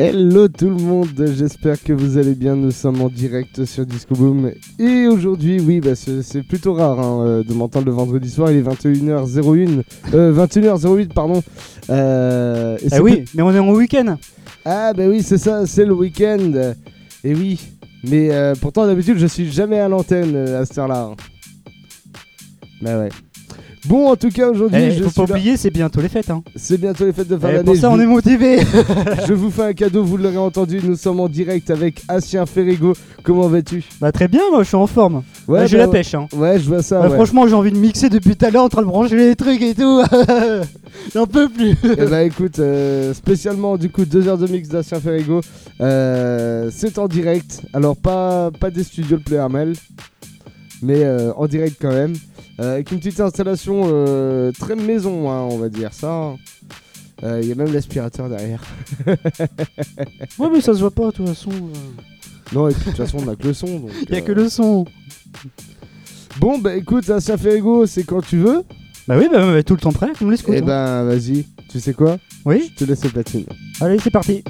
Hello tout le monde, j'espère que vous allez bien. Nous sommes en direct sur Disco Boom. Et aujourd'hui, oui, bah, c'est plutôt rare hein, euh, de m'entendre le vendredi soir. Il est 21h01. Euh, 21h08, pardon. Euh, ah oui, mais on est en week-end. Ah, bah oui, c'est ça, c'est le week-end. Et oui, mais euh, pourtant, d'habitude, je suis jamais à l'antenne à cette heure-là. Bah ouais. Bon, en tout cas, aujourd'hui, Eh, je faut suis pas là. oublier, c'est bientôt les fêtes. Hein. C'est bientôt les fêtes de fin Eh, d'année. pour ça, Je on est motivé. Je vous fais un cadeau, vous l'aurez entendu, nous sommes en direct avec Asien Ferrigo. Comment vas-tu? Bah très bien, moi je suis en forme. Ouais, Bah, J'ai bah, la pêche. Hein. Ouais, je vois ça. Ouais. Franchement, j'ai envie de mixer depuis tout à l'heure en train de brancher les trucs et tout. J'en peux plus. Eh bah écoute, euh, spécialement du coup deux heures de mix d'Asien Ferrigo. Euh, c'est en direct, alors pas, pas des studios de Play Armel, mais euh, en direct quand même. Euh, avec une petite installation euh, très maison, hein, on va dire ça. Il y a même l'aspirateur derrière. ouais, mais ça se voit pas de toute façon. euh. Non, et puis de toute façon, on a que le son. donc, Y a euh, que le son. Bon, bah écoute, Asien Ferrigo, c'est quand tu veux. Bah oui, bah, bah, tout le temps prêt, comme les scouts. Eh hein. ben, vas-y. Tu sais quoi? Oui, Je te laisse les platines. allez, c'est parti.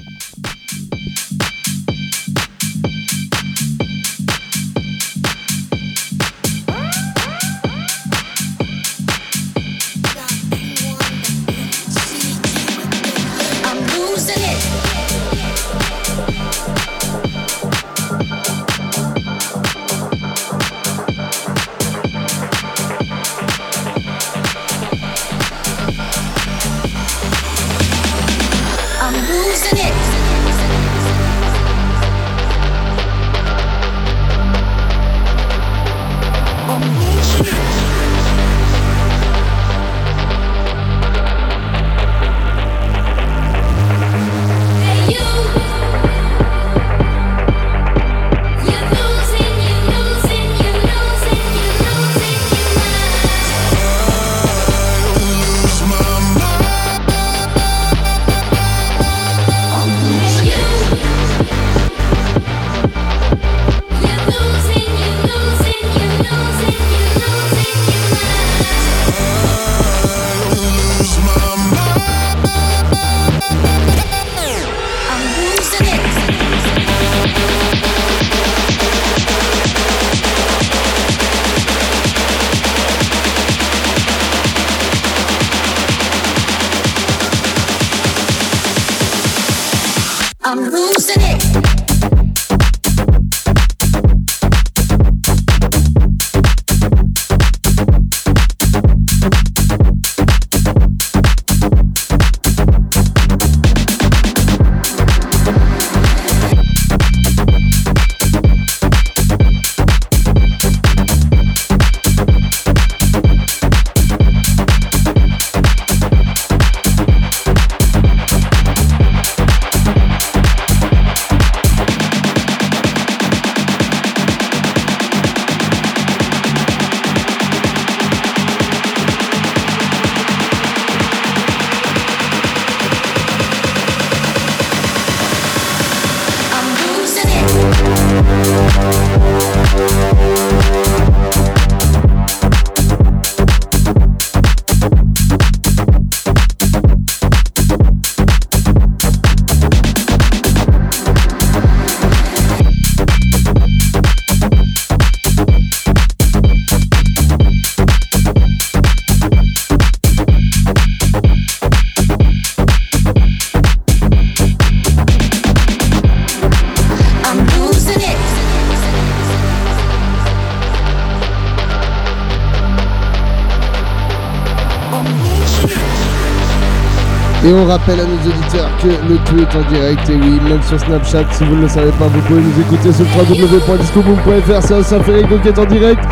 On rappelle à nos auditeurs que le tout est en direct. Et oui, même sur Snapchat, si vous ne le savez pas, vous pouvez nous écouter sur www.discoboom.fr. C'est Ferrigo qui est en direct.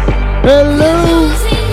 Hello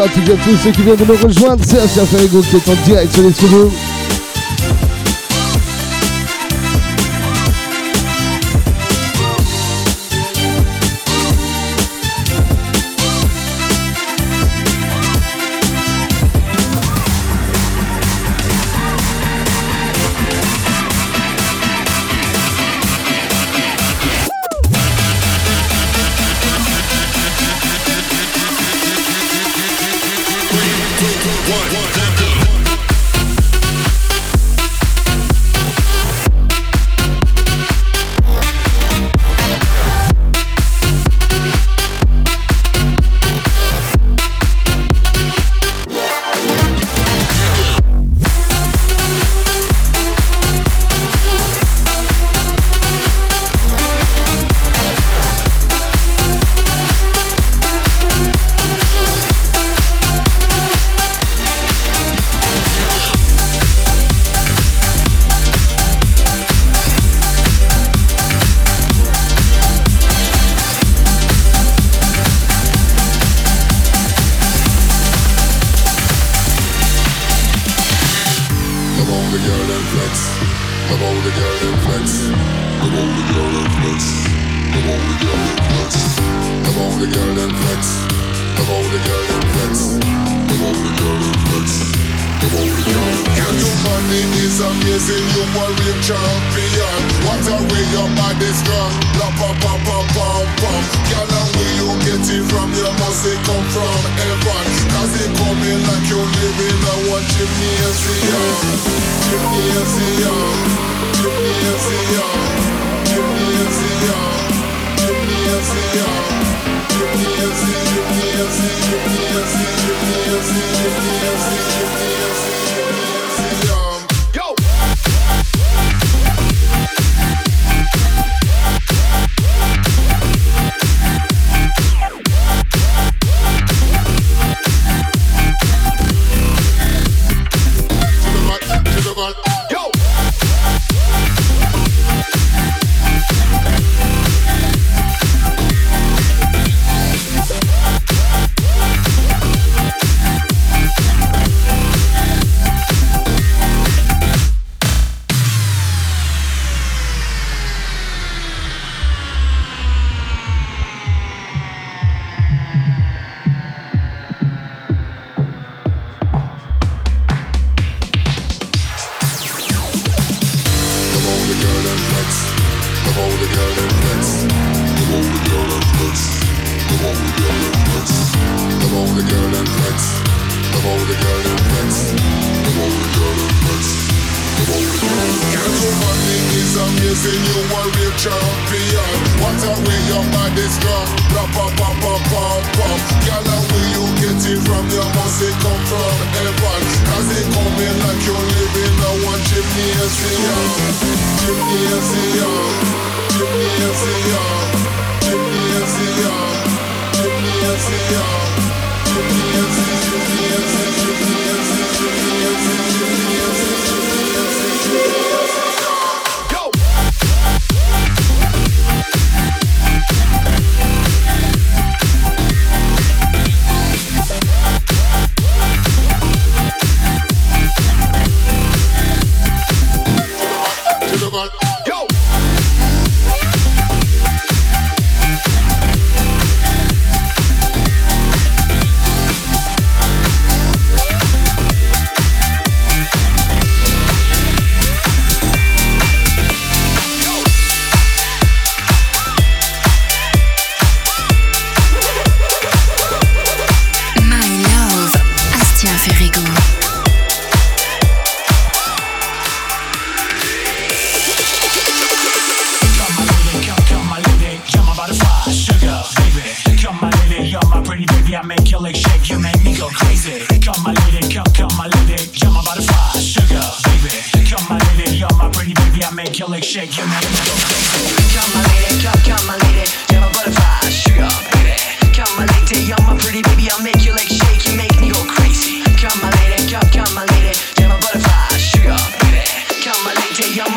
à à tous ceux qui viennent de nous rejoindre. C'est Serge Ferrego qui est en direct sur les studios.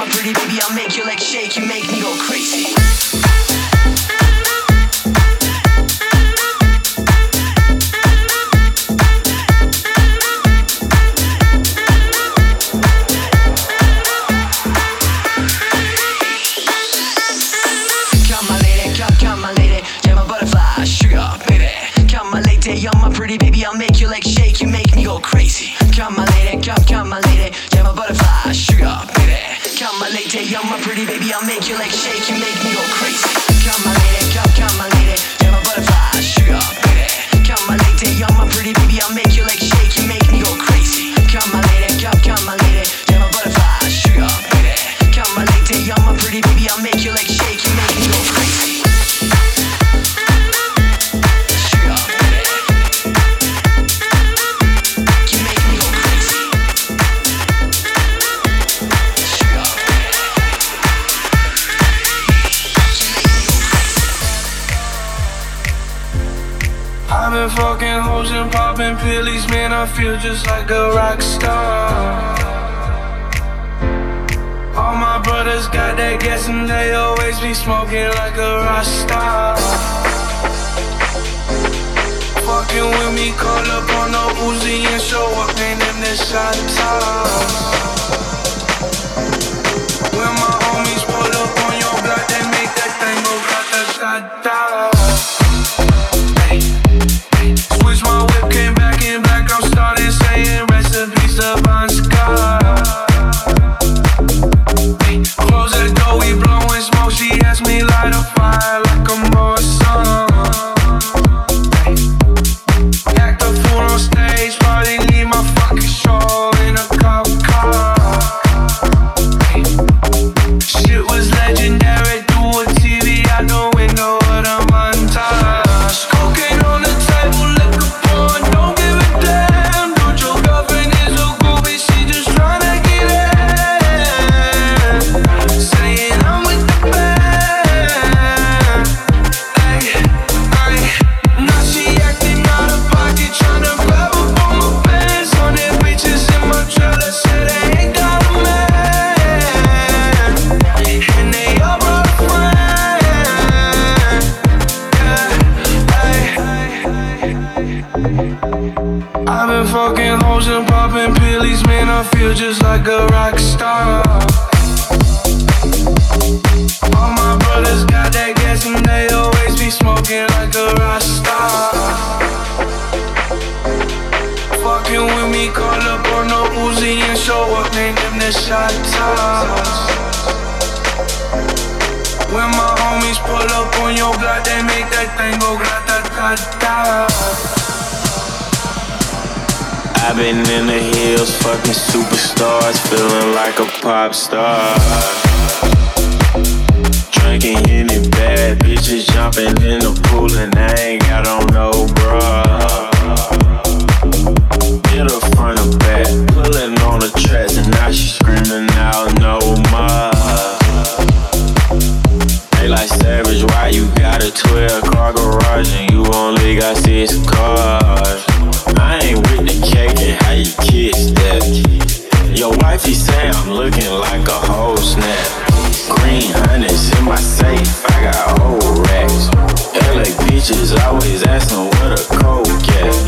pretty baby, I'll make your legs shake. You make just like a rock star. All my brothers got that gas and they always be smoking like a rock star. Fucking with me, call up on the Uzi and show up, name them the shot. morning in the shot When my homies pull up on your block, they make that thing go grata ta. I've been in the hills, fucking superstars, feeling like a pop star. Drinking in it bad, bitches jumping in the pool, and I ain't got on no bra. Get a front of back, pulling on the tracks and now she's screaming out no more. They like savage, why you got a 12 car garage and you only got six cars? I ain't with the cake and how you kiss that. Your wife wifey say I'm looking like a whole snap. Green honey's in my safe, I got old racks. LA bitches always asking what a coke at.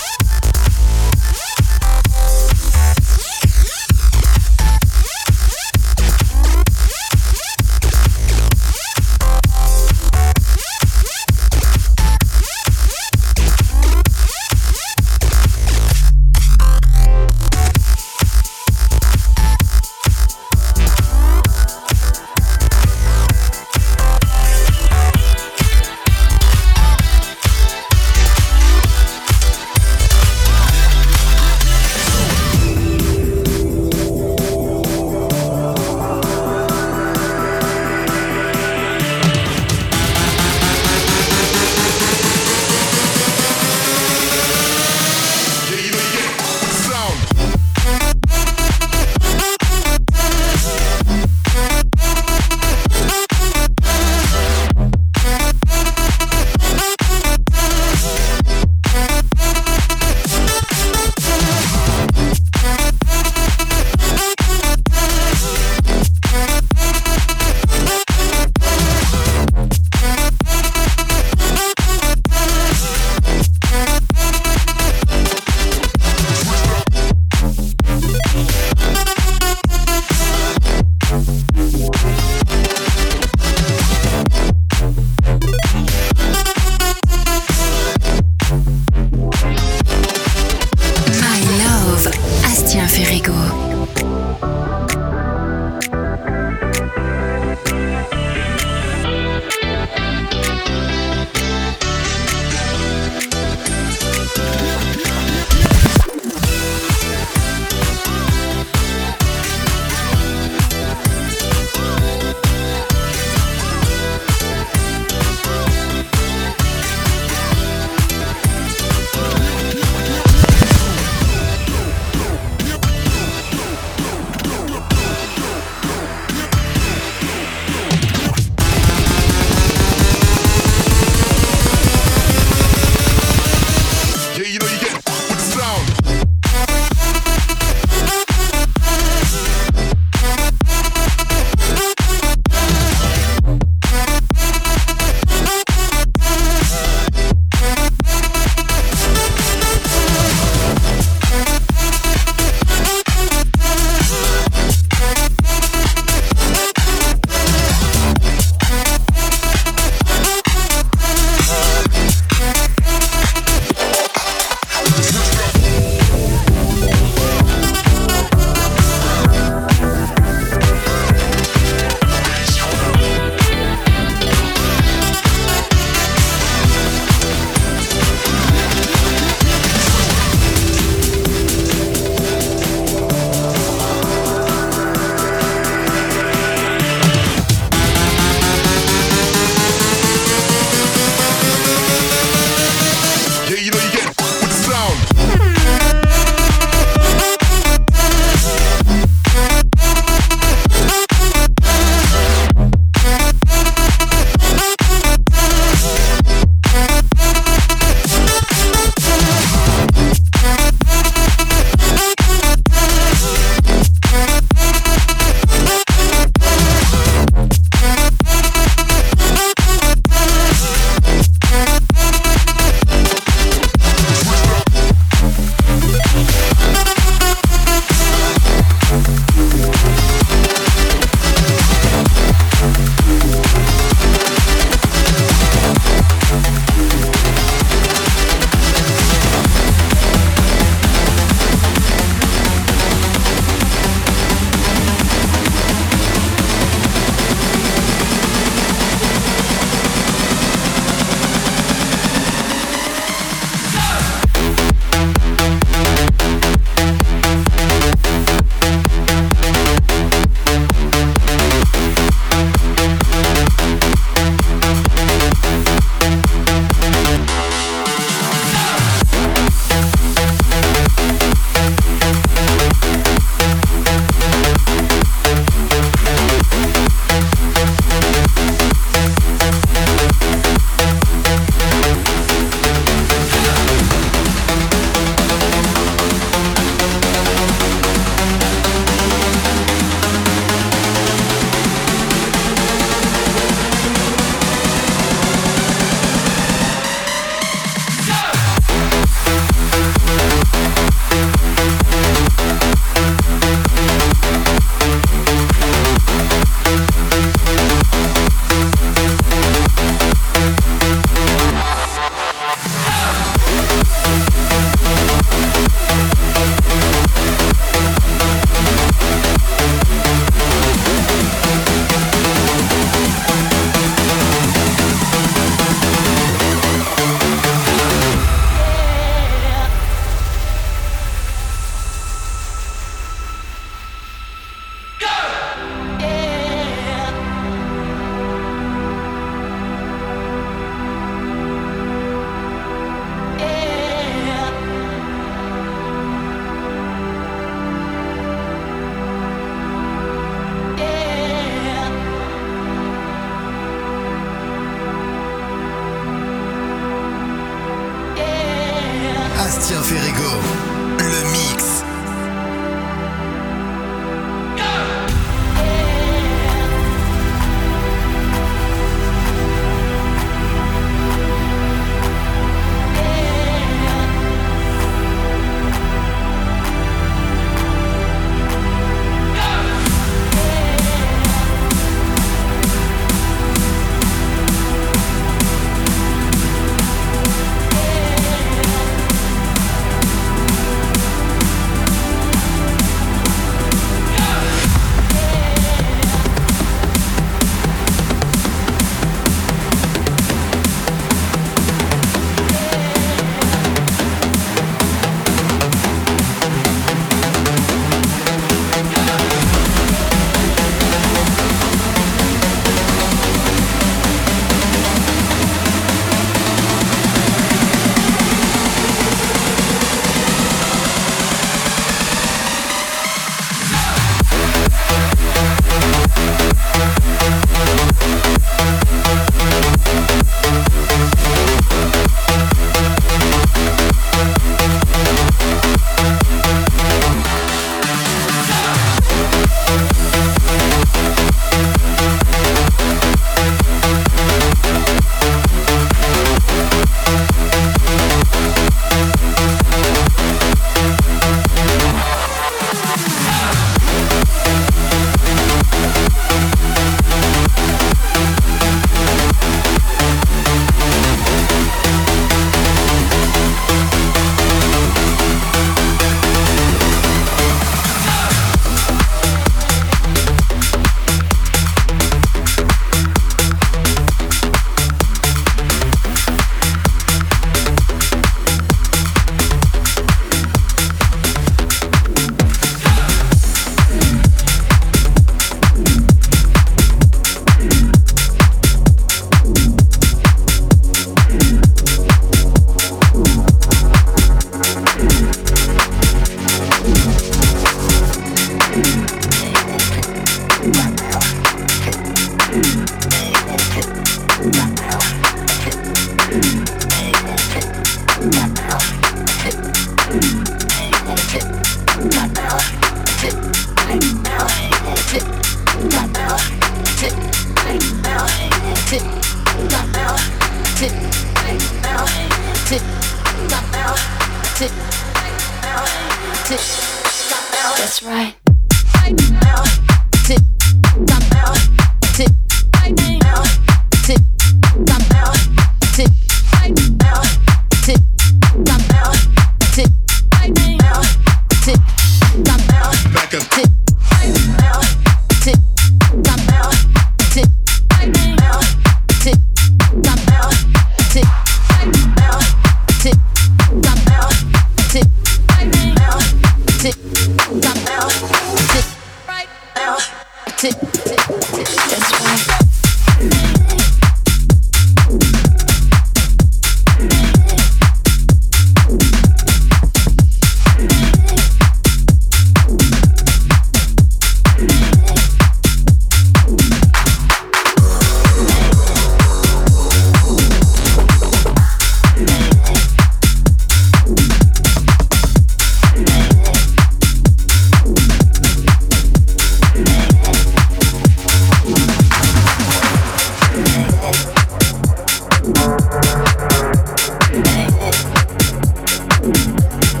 Música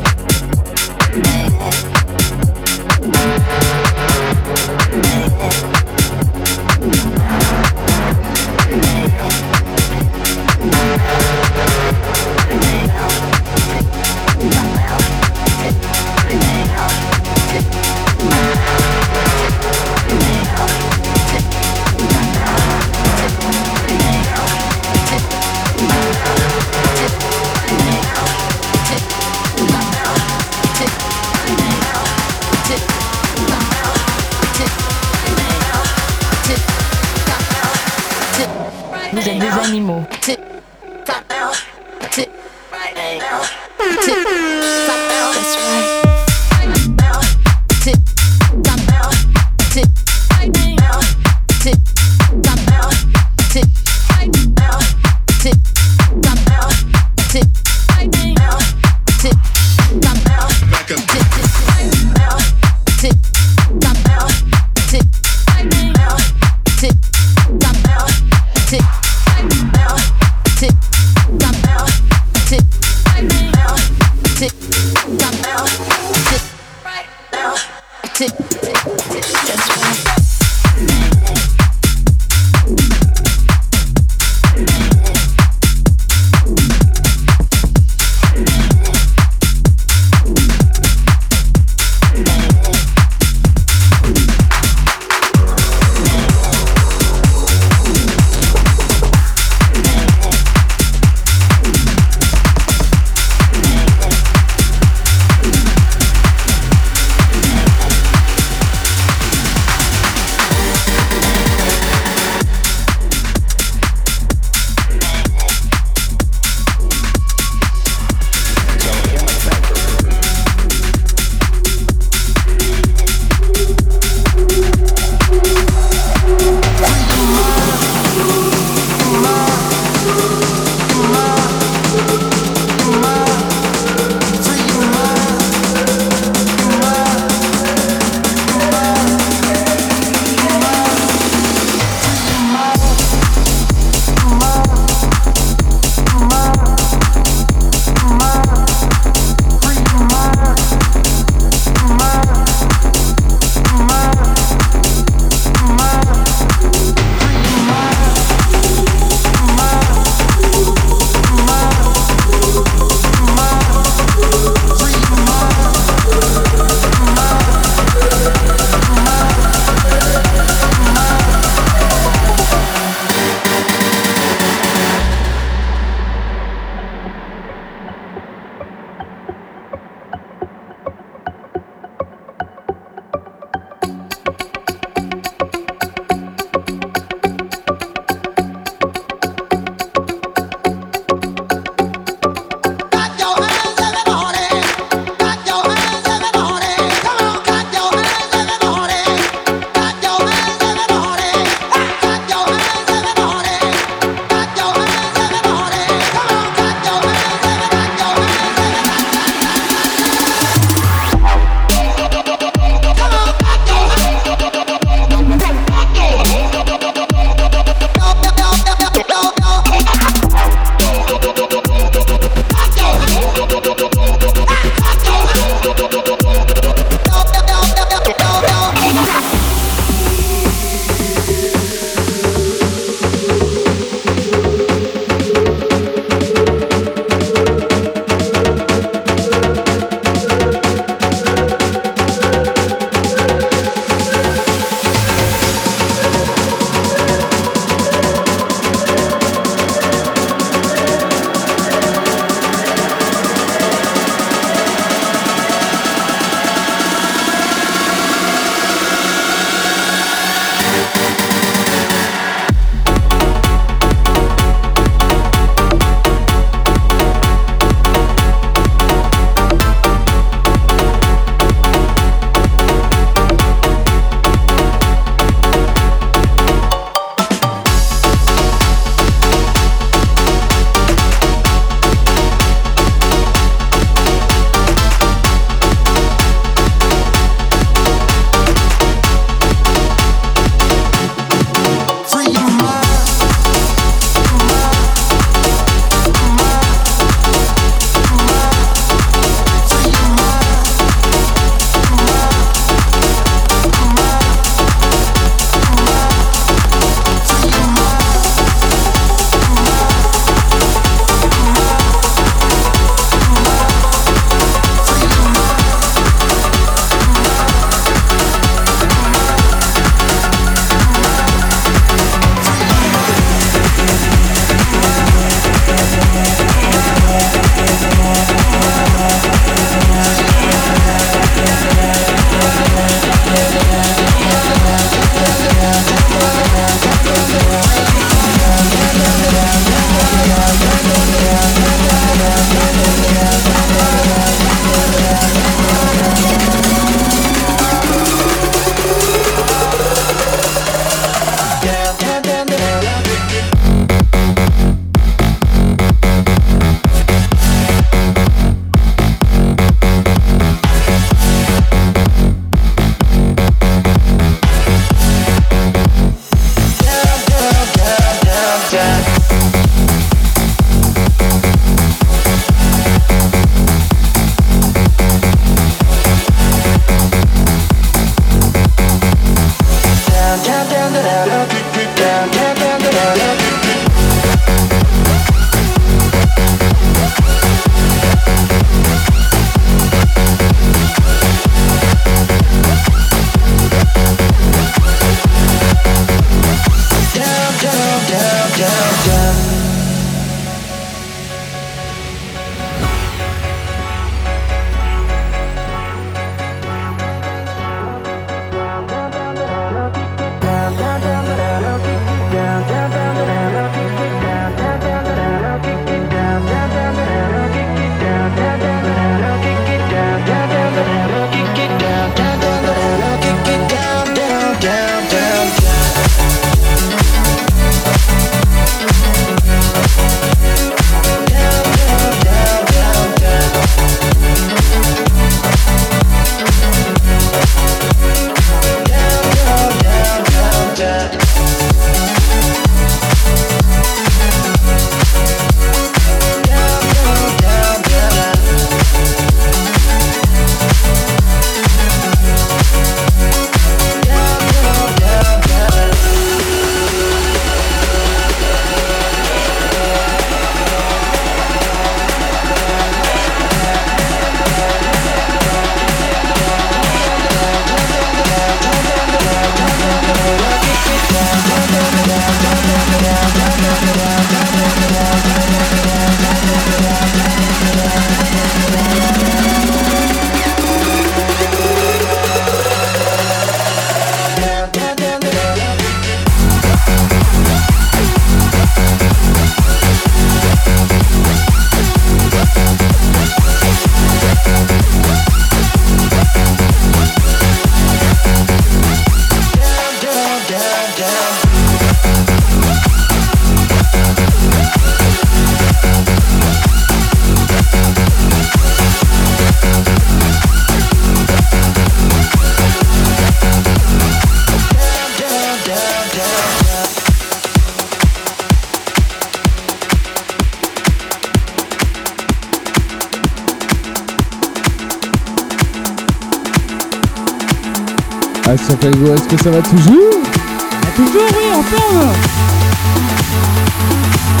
Est-ce que ça va toujours ah, Toujours, oui, en forme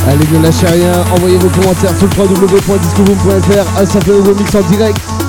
Allez, ne lâchez rien. Envoyez vos commentaires sur le www.discoboom.fr. Un s'appelle Go Mix en direct.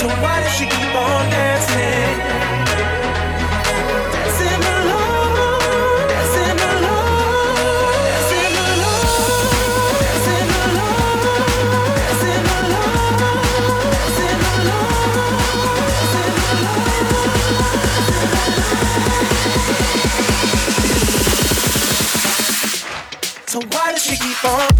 So why does she keep on dancing? So why does she keep on?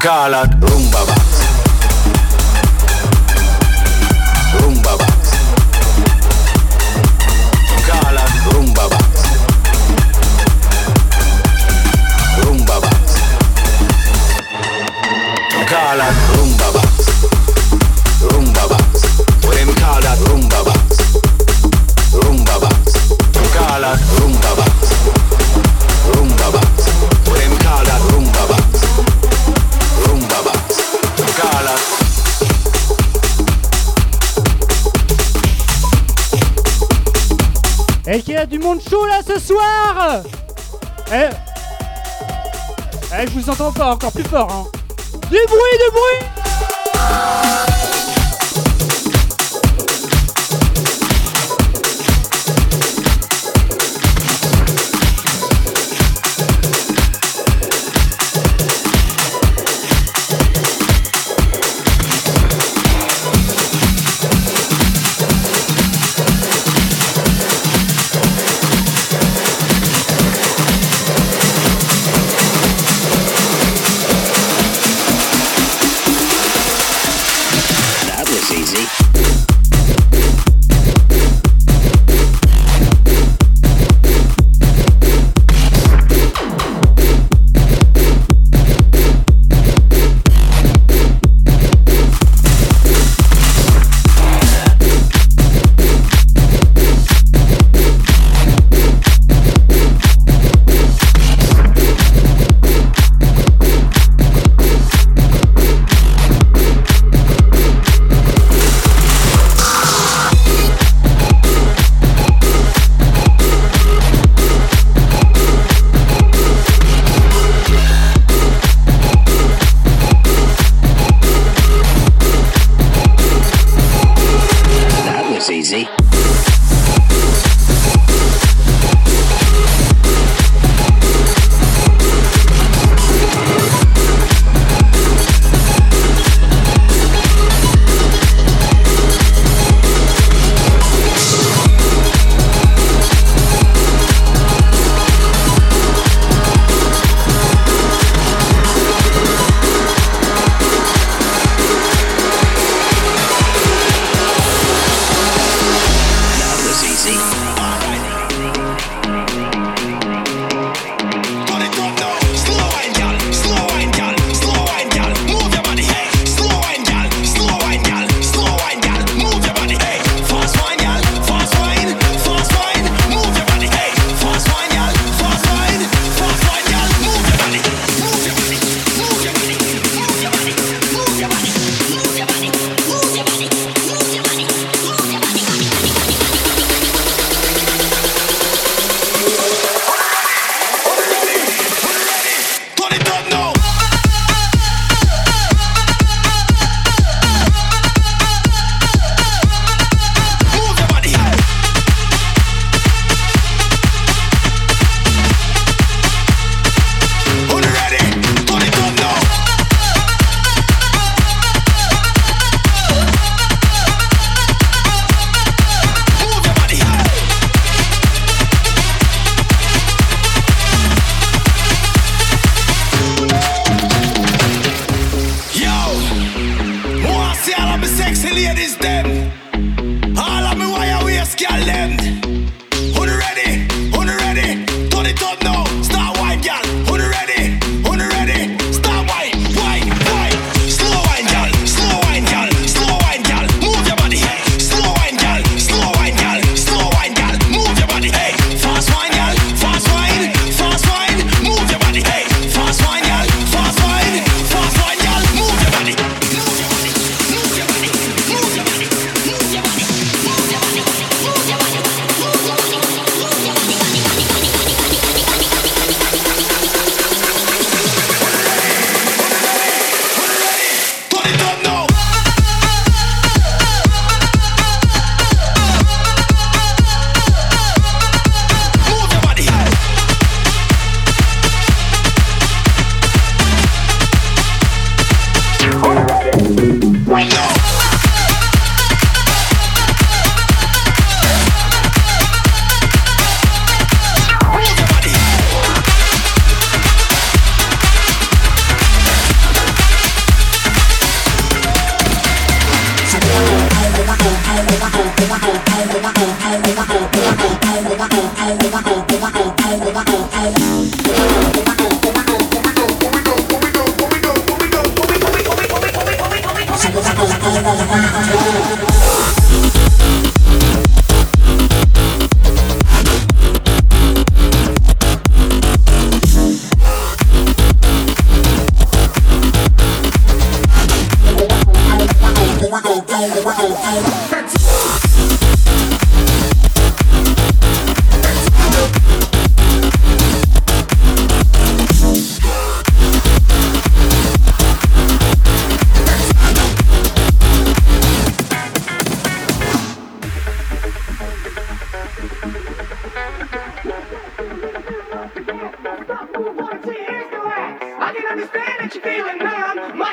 Calad, rumba, ba. du monde chaud là ce soir. Eh. Eh, je vous entends encore plus fort, hein. Du bruit, du bruit. you want to. I can understand that you're feeling numb. My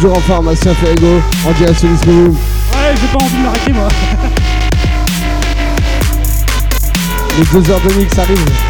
Toujours en pharmacien Ferrigo, en direct sur Disco. Ouais, j'ai pas envie de m'arrêter moi. Les deux heures de mix arrivent.